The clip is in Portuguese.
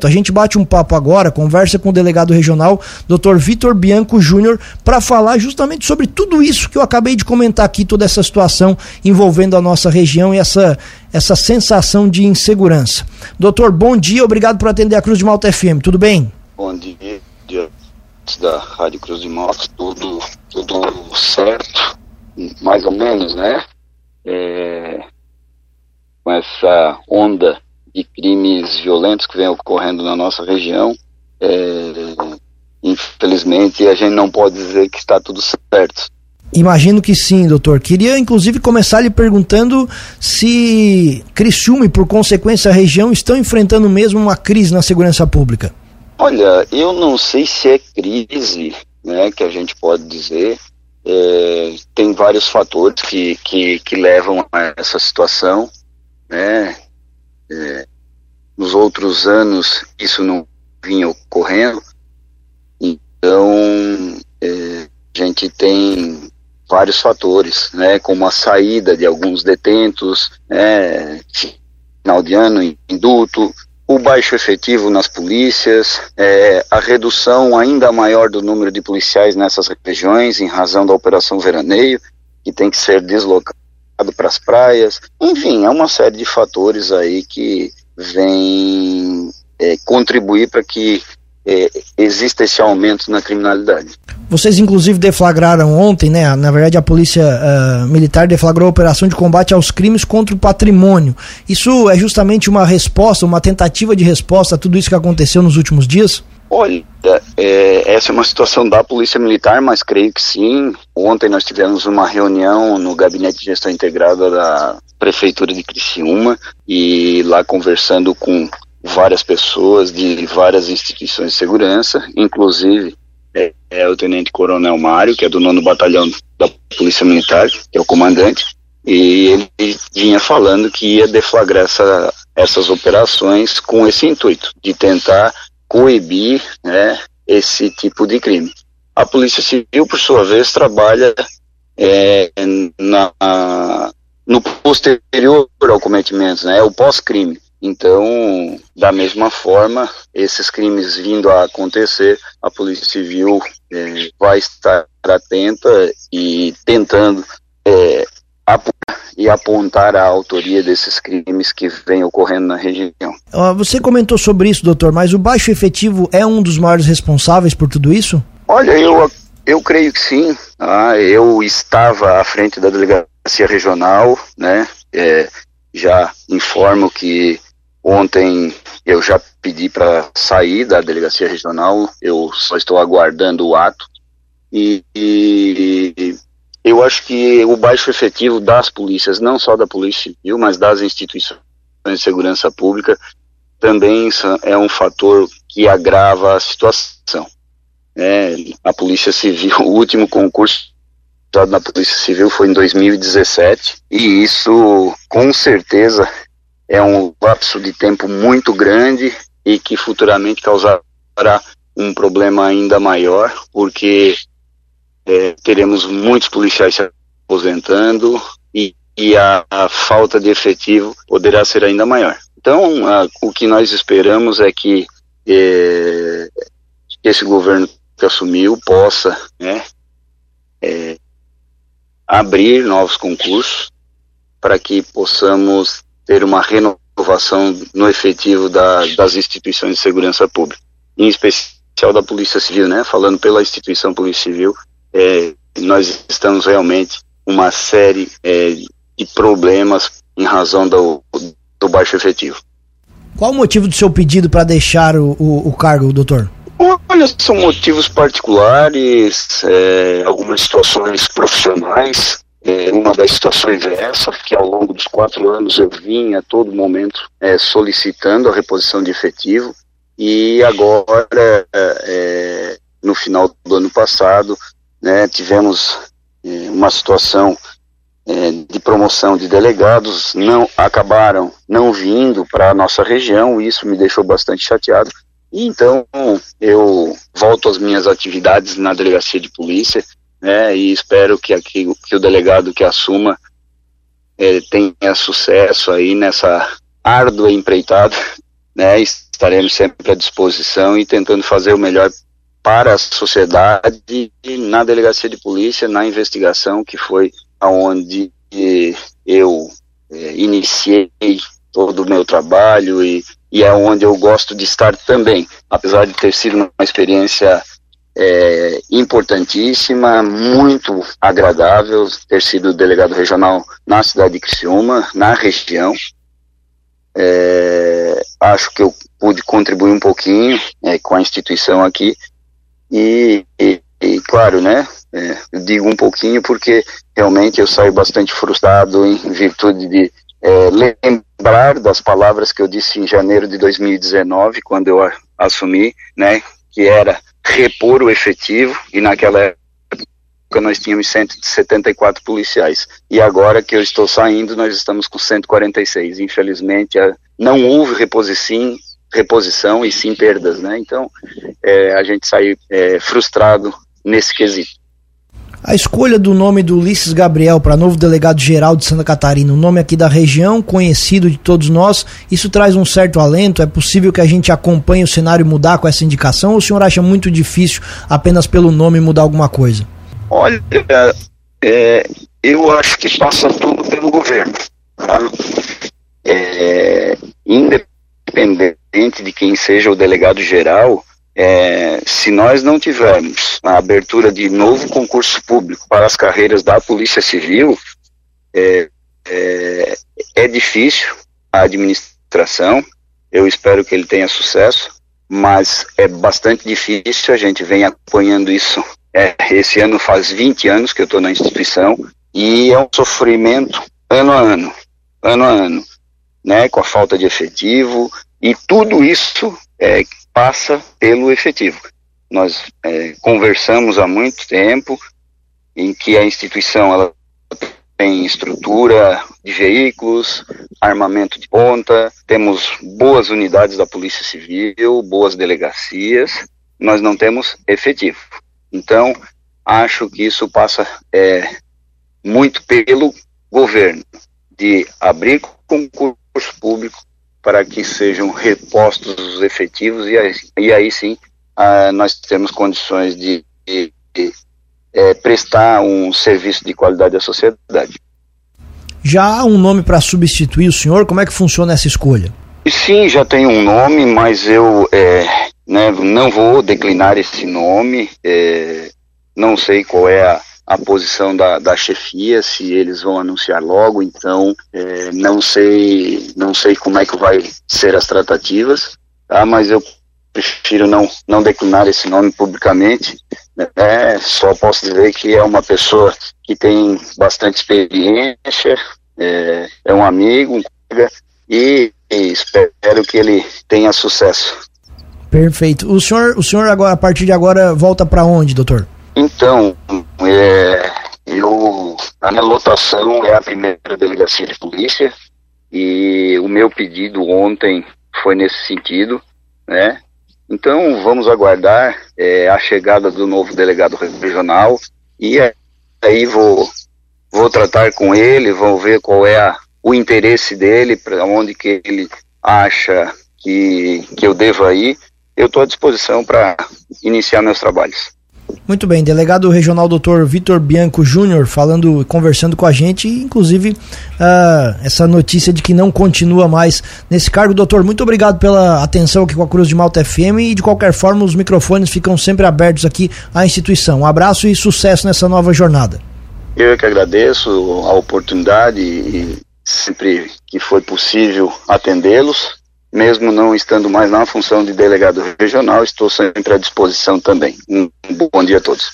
A gente bate um papo agora, conversa com o delegado regional, Dr. Vitor Bianco Júnior, para falar justamente sobre tudo isso que eu acabei de comentar aqui, toda essa situação envolvendo a nossa região e essa, essa sensação de insegurança. Doutor, bom dia, obrigado por atender a Cruz de Malta FM, tudo bem? Bom dia, dia da Rádio Cruz de Malta, tudo, tudo certo, mais ou menos, né? É, com essa onda de crimes violentos que vem ocorrendo na nossa região. É, infelizmente, a gente não pode dizer que está tudo certo. Imagino que sim, doutor. Queria inclusive começar lhe perguntando se Criciúma e por consequência a região estão enfrentando mesmo uma crise na segurança pública. Olha, eu não sei se é crise, né, que a gente pode dizer. É, tem vários fatores que, que, que levam a essa situação, né? É, nos outros anos isso não vinha ocorrendo, então é, a gente tem vários fatores, né, como a saída de alguns detentos, né, final de ano, induto, o baixo efetivo nas polícias, é, a redução ainda maior do número de policiais nessas regiões em razão da Operação Veraneio, que tem que ser deslocado para as praias. Enfim, é uma série de fatores aí que vem é, contribuir para que é, exista esse aumento na criminalidade. Vocês inclusive deflagraram ontem, né? Na verdade a polícia uh, militar deflagrou a operação de combate aos crimes contra o patrimônio. Isso é justamente uma resposta, uma tentativa de resposta a tudo isso que aconteceu nos últimos dias? Olha, é, essa é uma situação da Polícia Militar, mas creio que sim. Ontem nós tivemos uma reunião no Gabinete de Gestão Integrada da Prefeitura de Criciúma e lá conversando com várias pessoas de várias instituições de segurança, inclusive é, é o Tenente Coronel Mário, que é do nono Batalhão da Polícia Militar, que é o comandante, e ele vinha falando que ia deflagrar essa, essas operações com esse intuito, de tentar coibir né, esse tipo de crime. A Polícia Civil, por sua vez, trabalha é, na, no posterior ao cometimento, né, o pós-crime. Então, da mesma forma, esses crimes vindo a acontecer, a Polícia Civil é, vai estar atenta e tentando é, e apontar a autoria desses crimes que vem ocorrendo na região. Você comentou sobre isso, doutor, mas o baixo efetivo é um dos maiores responsáveis por tudo isso? Olha, eu, eu creio que sim. Ah, eu estava à frente da delegacia regional, né? É, já informo que ontem eu já pedi para sair da delegacia regional, eu só estou aguardando o ato. E, e, eu acho que o baixo efetivo das polícias, não só da Polícia Civil, mas das instituições de segurança pública, também é um fator que agrava a situação. É, a Polícia Civil, o último concurso na Polícia Civil foi em 2017 e isso com certeza é um lapso de tempo muito grande e que futuramente causará um problema ainda maior, porque é, teremos muitos policiais se aposentando e, e a, a, falta de efetivo poderá ser ainda maior. Então, a, o que nós esperamos é que é, esse governo que assumiu possa né, é, abrir novos concursos para que possamos ter uma renovação no efetivo da, das instituições de segurança pública, em especial da Polícia Civil, né? Falando pela instituição Polícia Civil, é, nós estamos realmente uma série é, de problemas em razão do, do, baixo efetivo. Qual o motivo do seu pedido para deixar o, o, o, cargo, doutor? Olha, são motivos particulares, é, algumas situações profissionais. É, uma das situações é essa, que ao longo dos quatro anos eu vim a todo momento é, solicitando a reposição de efetivo e agora, é, é, no final do ano passado, né, tivemos é, uma situação é, de promoção de delegados, não acabaram não vindo para a nossa região, isso me deixou bastante chateado. E então eu volto às minhas atividades na delegacia de polícia, né, e espero que, aqui, que o delegado que assuma é, tenha sucesso aí nessa árdua empreitada, né, estaremos sempre à disposição e tentando fazer o melhor para a sociedade na delegacia de polícia, na investigação, que foi aonde eu é, iniciei todo o meu trabalho e, e é onde eu gosto de estar também, apesar de ter sido uma experiência é, importantíssima, muito agradável ter sido delegado regional na cidade de Criciúma, na região. É, acho que eu pude contribuir um pouquinho é, com a instituição aqui e, e, e claro, né, é, digo um pouquinho porque realmente eu saio bastante frustrado em virtude de é, lembrar das palavras que eu disse em janeiro de 2019, quando eu assumi, né, que era repor o efetivo, e naquela época nós tínhamos 174 policiais. E agora que eu estou saindo, nós estamos com 146. Infelizmente, não houve reposição, reposição e sim perdas, né? Então, é, a gente saiu é, frustrado nesse quesito. A escolha do nome do Ulisses Gabriel para novo delegado geral de Santa Catarina, um nome aqui da região, conhecido de todos nós, isso traz um certo alento? É possível que a gente acompanhe o cenário mudar com essa indicação ou o senhor acha muito difícil apenas pelo nome mudar alguma coisa? Olha, é, eu acho que passa tudo pelo governo. Tá? É, independente de quem seja o delegado geral, é, se nós não tivermos a abertura de novo concurso público para as carreiras da Polícia Civil, é, é, é difícil a administração. Eu espero que ele tenha sucesso, mas é bastante difícil. A gente vem acompanhando isso. É, esse ano faz 20 anos que eu estou na instituição e é um sofrimento ano a ano, ano a ano, né, com a falta de efetivo e tudo isso é, passa pelo efetivo. Nós é, conversamos há muito tempo em que a instituição ela tem estrutura de veículos, armamento de ponta, temos boas unidades da Polícia Civil, boas delegacias, nós não temos efetivo. Então, acho que isso passa é, muito pelo governo, de abrir concurso público, para que sejam repostos os efetivos e aí, e aí sim ah, nós temos condições de, de, de é, prestar um serviço de qualidade à sociedade. Já há um nome para substituir o senhor? Como é que funciona essa escolha? Sim, já tem um nome, mas eu é, né, não vou declinar esse nome. É, não sei qual é a, a posição da, da chefia, se eles vão anunciar logo, então é, não sei não sei como é que vai ser as tratativas, tá? mas eu prefiro não, não declinar esse nome publicamente, né? só posso dizer que é uma pessoa que tem bastante experiência, é, é um amigo, um colega, e, e espero que ele tenha sucesso. Perfeito. O senhor, o senhor agora, a partir de agora volta para onde, doutor? Então, é, eu, a minha lotação é a primeira delegacia de polícia e o meu pedido ontem foi nesse sentido, né? Então vamos aguardar é, a chegada do novo delegado regional e aí vou vou tratar com ele, vou ver qual é a, o interesse dele, para onde que ele acha que, que eu devo ir. Eu estou à disposição para iniciar meus trabalhos. Muito bem, delegado regional Dr. Vitor Bianco Júnior falando, conversando com a gente, inclusive uh, essa notícia de que não continua mais nesse cargo. Doutor, muito obrigado pela atenção aqui com a Cruz de Malta FM e de qualquer forma os microfones ficam sempre abertos aqui à instituição. Um abraço e sucesso nessa nova jornada. Eu que agradeço a oportunidade e sempre que foi possível atendê-los mesmo não estando mais na função de delegado regional, estou sempre à disposição também. Um bom dia a todos.